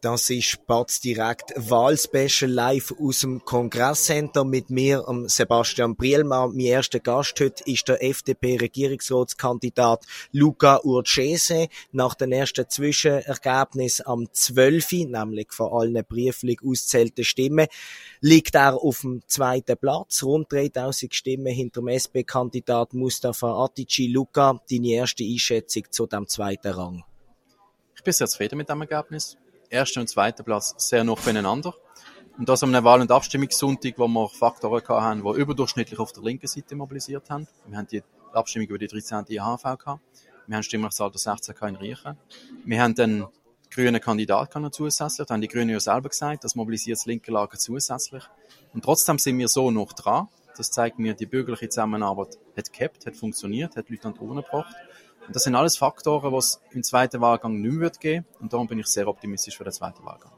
Das ist Spatz direkt Wahlspecial live aus dem Kongresscenter mit mir, Sebastian Brielmann. Mein erster Gast heute ist der FDP-Regierungsratskandidat Luca Urcese. Nach den ersten Zwischenergebnis am 12., nämlich von allen brieflich auszählten Stimmen, liegt er auf dem zweiten Platz. Rund 3000 Stimmen hinter dem SP-Kandidat Mustafa Atici. Luca, deine erste Einschätzung zu dem zweiten Rang? Ich bin sehr zufrieden mit dem Ergebnis ersten und zweiten Platz sehr noch voneinander. Und das an einem Wahl- und Abstimmungssonntag, wo wir Faktoren hatten, die überdurchschnittlich auf der linken Seite mobilisiert haben. Wir haben die Abstimmung über die 13. IHV gehabt. Wir haben Stimmrechtszahl der 16 in Riechen. Wir haben den grünen Kandidat noch zusätzlich. Da haben die Grünen ja selber gesagt, das mobilisiert das linke Lager zusätzlich. Und trotzdem sind wir so noch dran. Das zeigt mir, die bürgerliche Zusammenarbeit hat gehabt, hat funktioniert, hat Leute an die gebracht. Und das sind alles Faktoren, die es im zweiten Wahlgang nicht mehr geben. Und darum bin ich sehr optimistisch für den zweiten Wahlgang.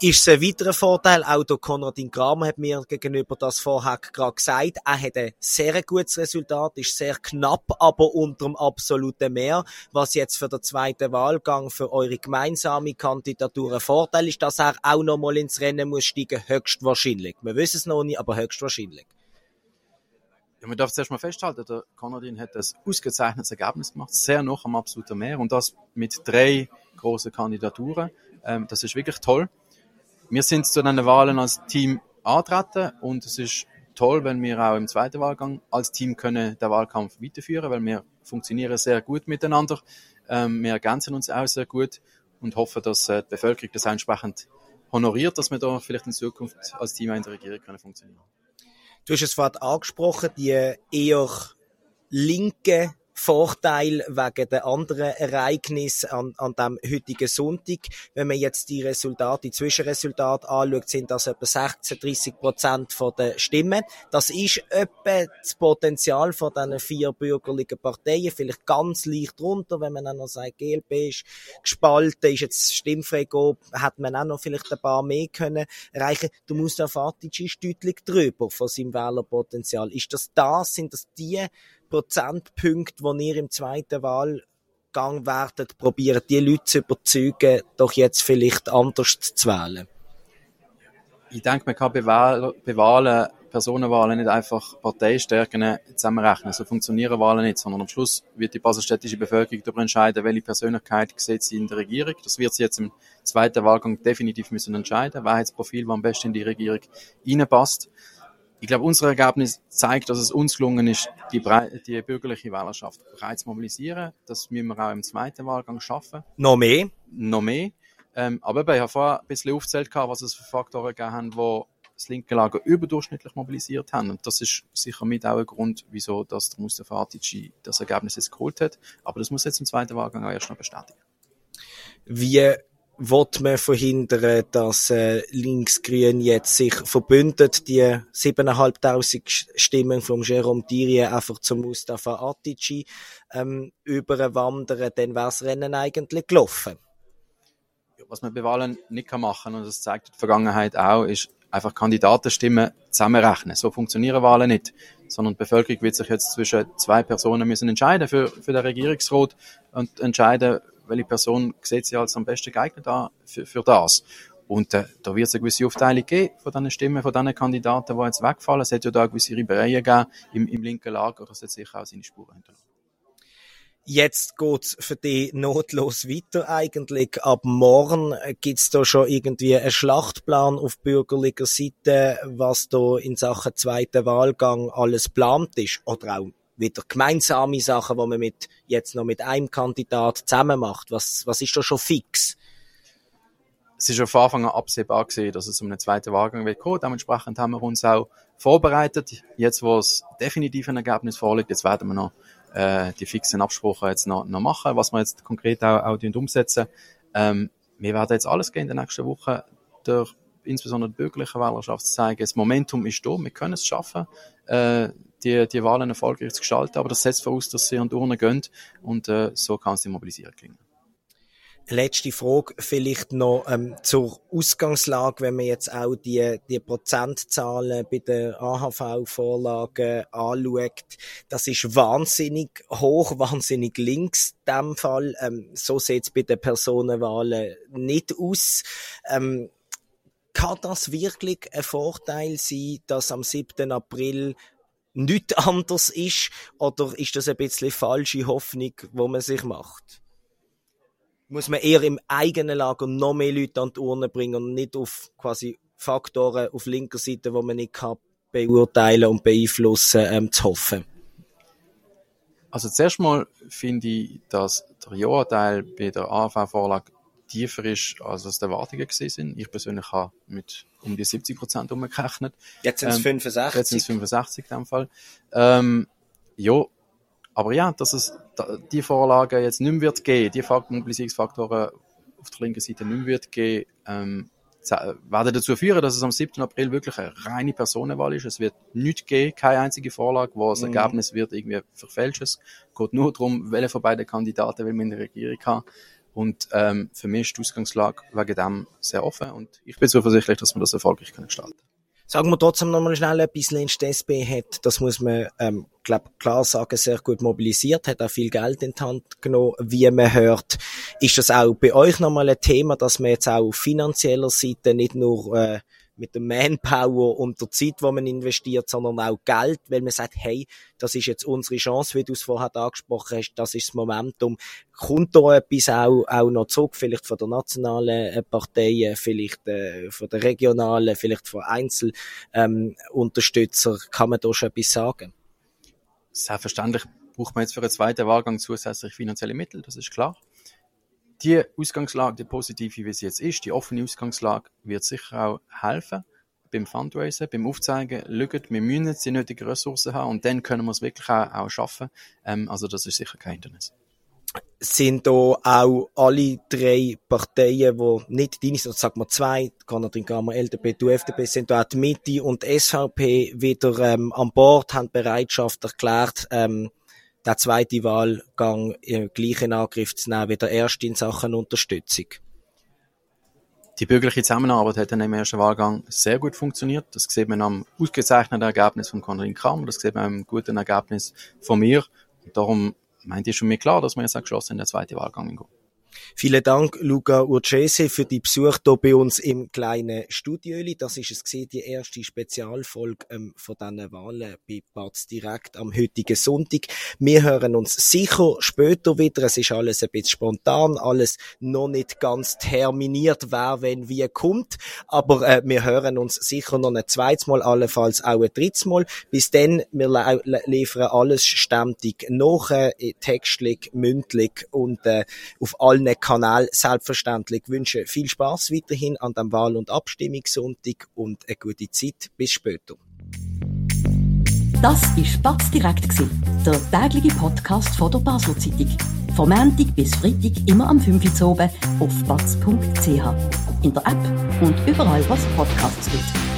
Ist es ein weiterer Vorteil, auch der Konradin Kramer hat mir gegenüber das vorher gerade gesagt, er hat ein sehr gutes Resultat, ist sehr knapp, aber unter dem absoluten Mehr, was jetzt für den zweiten Wahlgang für eure gemeinsame Kandidatur ein Vorteil ist, dass er auch noch mal ins Rennen muss steigen, höchstwahrscheinlich. Wir wissen es noch nicht, aber höchstwahrscheinlich. Ja, man darf zuerst mal festhalten, der Konradin hat ein ausgezeichnetes Ergebnis gemacht, sehr noch am absoluten Mehr und das mit drei großen Kandidaturen. Ähm, das ist wirklich toll. Wir sind zu den Wahlen als Team antreten und es ist toll, wenn wir auch im zweiten Wahlgang als Team können den Wahlkampf weiterführen, weil wir funktionieren sehr gut miteinander. Ähm, wir ergänzen uns auch sehr gut und hoffen, dass äh, die Bevölkerung das entsprechend honoriert, dass wir da vielleicht in Zukunft als Team in der Regierung können funktionieren. Du hast es vorhin angesprochen, die eher linke Vorteil wegen der anderen Ereignisse an, an dem heutigen Sonntag. Wenn man jetzt die Resultate, die Zwischenresultate anschaut, sind das etwa 16, 30 Prozent der Stimmen. Das ist etwa das Potenzial von diesen vier bürgerlichen Parteien. Vielleicht ganz leicht runter, wenn man dann noch sagt, GLP ist gespalten, ist jetzt stimmfrei gegangen, hat man auch noch vielleicht ein paar mehr können erreichen. Du musst auf Fatic ist deutlich drüber von seinem Wählerpotenzial. Ist das das? Sind das die Prozentpunkte, die ihr im zweiten Wahlgang werdet, probieren, die Leute zu überzeugen, doch jetzt vielleicht anders zu wählen? Ich denke, man kann bei Wahlen, Personenwahlen nicht einfach Parteistärken zusammenrechnen. So funktionieren Wahlen nicht, sondern am Schluss wird die baselstädtische Bevölkerung darüber entscheiden, welche Persönlichkeit sieht sie in der Regierung. Das wird sie jetzt im zweiten Wahlgang definitiv müssen entscheiden. Das Profil, am besten in die Regierung reinpasst? Ich glaube, unser Ergebnis zeigt, dass es uns gelungen ist, die, die bürgerliche Wählerschaft bereits zu mobilisieren. Das müssen wir auch im zweiten Wahlgang schaffen. Noch mehr? Noch mehr. Ähm, aber ich habe vorher ein bisschen aufgezählt, was es für Faktoren gegeben haben, die das linke Lager überdurchschnittlich mobilisiert haben. Und das ist sicher mit auch ein Grund, wieso das der Mustafa Atici das Ergebnis jetzt geholt hat. Aber das muss jetzt im zweiten Wahlgang auch erst noch bestätigen. Wie wird man verhindern, dass äh, Linksgrün jetzt sich verbündet, die 7'500 Stimmen vom Jerome Thierry einfach zum Mustafa Atici ähm, überwandern, dann wäre das Rennen eigentlich gelaufen. Was man bei Wahlen nicht machen kann, und das zeigt die Vergangenheit auch, ist einfach Kandidatenstimmen zusammenrechnen. So funktionieren Wahlen nicht. Sondern die Bevölkerung wird sich jetzt zwischen zwei Personen müssen entscheiden für, für den Regierungsrat und entscheiden, welche Person sieht sich als am besten geeignet an für, für das. Und äh, da wird es eine gewisse Aufteilung geben von diesen Stimmen, von diesen Kandidaten, die jetzt wegfallen. Es hat ja da gewisse Reibereien gegeben im, im linken Lager, das hat sicher auch seine Spuren hinterlassen. Jetzt geht's für dich notlos weiter eigentlich. Ab morgen gibt's da schon irgendwie einen Schlachtplan auf bürgerlicher Seite, was da in Sachen zweiten Wahlgang alles plant ist. Oder auch wieder gemeinsame Sachen, die man mit, jetzt noch mit einem Kandidat zusammen macht? Was, was ist da schon fix? Es ist schon von Anfang an absehbar gewesen, dass es um einen zweiten Wahlgang wird kommen. Dementsprechend haben wir uns auch vorbereitet. Jetzt, wo es definitiv ein Ergebnis vorliegt, jetzt werden wir noch äh, die fixen Absprachen jetzt noch, noch machen, was wir jetzt konkret auch, auch umsetzen. Ähm, wir werden jetzt alles gehen in der nächsten Woche durch insbesondere die bürgerliche Wählerschaft zu zeigen, das Momentum ist da, wir können es schaffen. Äh, die, die Wahlen erfolgreich zu gestalten, aber das setzt voraus, dass sie an die Urne gehen und äh, so kann es die Mobilisierung gelingen. Letzte Frage vielleicht noch ähm, zur Ausgangslage, wenn man jetzt auch die, die Prozentzahlen bei den AHV-Vorlagen anschaut. Das ist wahnsinnig hoch, wahnsinnig links in dem Fall. Ähm, so sieht es bei den Personenwahlen nicht aus. Ähm, kann das wirklich ein Vorteil sein, dass am 7. April nichts anders ist? Oder ist das ein bisschen falsche Hoffnung, wo man sich macht? Muss man eher im eigenen Lager noch mehr Leute an die Urne bringen und nicht auf quasi Faktoren auf linker Seite, wo man nicht kann beurteilen und beeinflussen, ähm, zu hoffen? Also zuerst mal finde ich, dass der Ja-Teil bei der AV-Vorlage tiefer ist, als es die Erwartungen gewesen sind. Ich persönlich habe mit um die 70 Prozent umgerechnet. Jetzt sind es ähm, 65. Jetzt sind es 65 in dem Fall. Ähm, ja, aber ja, dass es die Vorlage jetzt nicht mehr wird geben, die Mobilisierungsfaktoren auf der linken Seite nicht mehr wird geben, ähm, werden dazu führen, dass es am 7. April wirklich eine reine Personenwahl ist. Es wird nichts geben, keine einzige Vorlage, wo das mhm. Ergebnis wird irgendwie verfälscht. Es geht nur darum, welche von beiden Kandidaten will man in der Regierung haben. Und ähm, für mich ist die Ausgangslage wegen dem sehr offen und ich bin zuversichtlich, dass wir das erfolgreich können gestalten Sagen wir trotzdem nochmal schnell etwas, Lenz DSB hat, das muss man, ähm, glaub, klar sagen, sehr gut mobilisiert, hat auch viel Geld in die Hand genommen, wie man hört. Ist das auch bei euch nochmal ein Thema, dass man jetzt auch auf finanzieller Seite nicht nur äh, mit der Manpower und der Zeit, die man investiert, sondern auch Geld, weil man sagt, hey, das ist jetzt unsere Chance, wie du es vorher angesprochen hast, das ist das Momentum. Kommt da etwas auch, auch noch zurück, vielleicht von der nationalen äh, Parteien, vielleicht äh, von der regionalen, vielleicht von Einzelunterstützern, ähm, kann man da schon etwas sagen? Selbstverständlich braucht man jetzt für einen zweiten Wahlgang zusätzlich finanzielle Mittel, das ist klar die Ausgangslage, die positive, wie sie jetzt ist, die offene Ausgangslage, wird sicher auch helfen beim Fundraisen, beim Aufzeigen, schaut, wir müssen die nötigen Ressourcen haben und dann können wir es wirklich auch, auch schaffen. Ähm, also das ist sicher kein Hindernis. Sind da auch alle drei Parteien, die nicht deine sind, sagen wir zwei, Kanadin Gamma, LDP, du FDP, sind da auch die Mitte und die SVP wieder ähm, an Bord, haben Bereitschaft erklärt, ähm, der zweite Wahlgang im gleichen Angriff zu nehmen wie der erste in Sachen Unterstützung. Die bürgerliche Zusammenarbeit hat dann im ersten Wahlgang sehr gut funktioniert. Das sieht man am ausgezeichneten Ergebnis von Konradin Kramer, das sieht man am guten Ergebnis von mir. Und darum meint ihr schon mir klar, dass wir jetzt auch geschlossen in den zweiten Wahlgang gehen. Vielen Dank, Luca Urcese, für die Besuch hier bei uns im kleinen Studio. Das ist es gewesen, die erste Spezialfolge ähm, von diesen Wahlen bei Batz direkt am heutigen Sonntag. Wir hören uns sicher später wieder. Es ist alles ein bisschen spontan, alles noch nicht ganz terminiert, wer wenn wie kommt. Aber äh, wir hören uns sicher noch ein zweites Mal, allenfalls auch ein drittes Mal. Bis dann, wir liefern alles ständig nach, äh, textlich, mündlich und äh, auf allen Kanal selbstverständlich. Ich wünsche viel Spaß weiterhin an dem Wahl- und Abstimmungssonntag und eine gute Zeit. Bis später. Das war Spatz direkt, der tägliche Podcast von der Basler Zeitung. Vom Montag bis Freitag immer am 5 Uhr oben auf batz.ch. In der App und überall, was Podcasts gibt.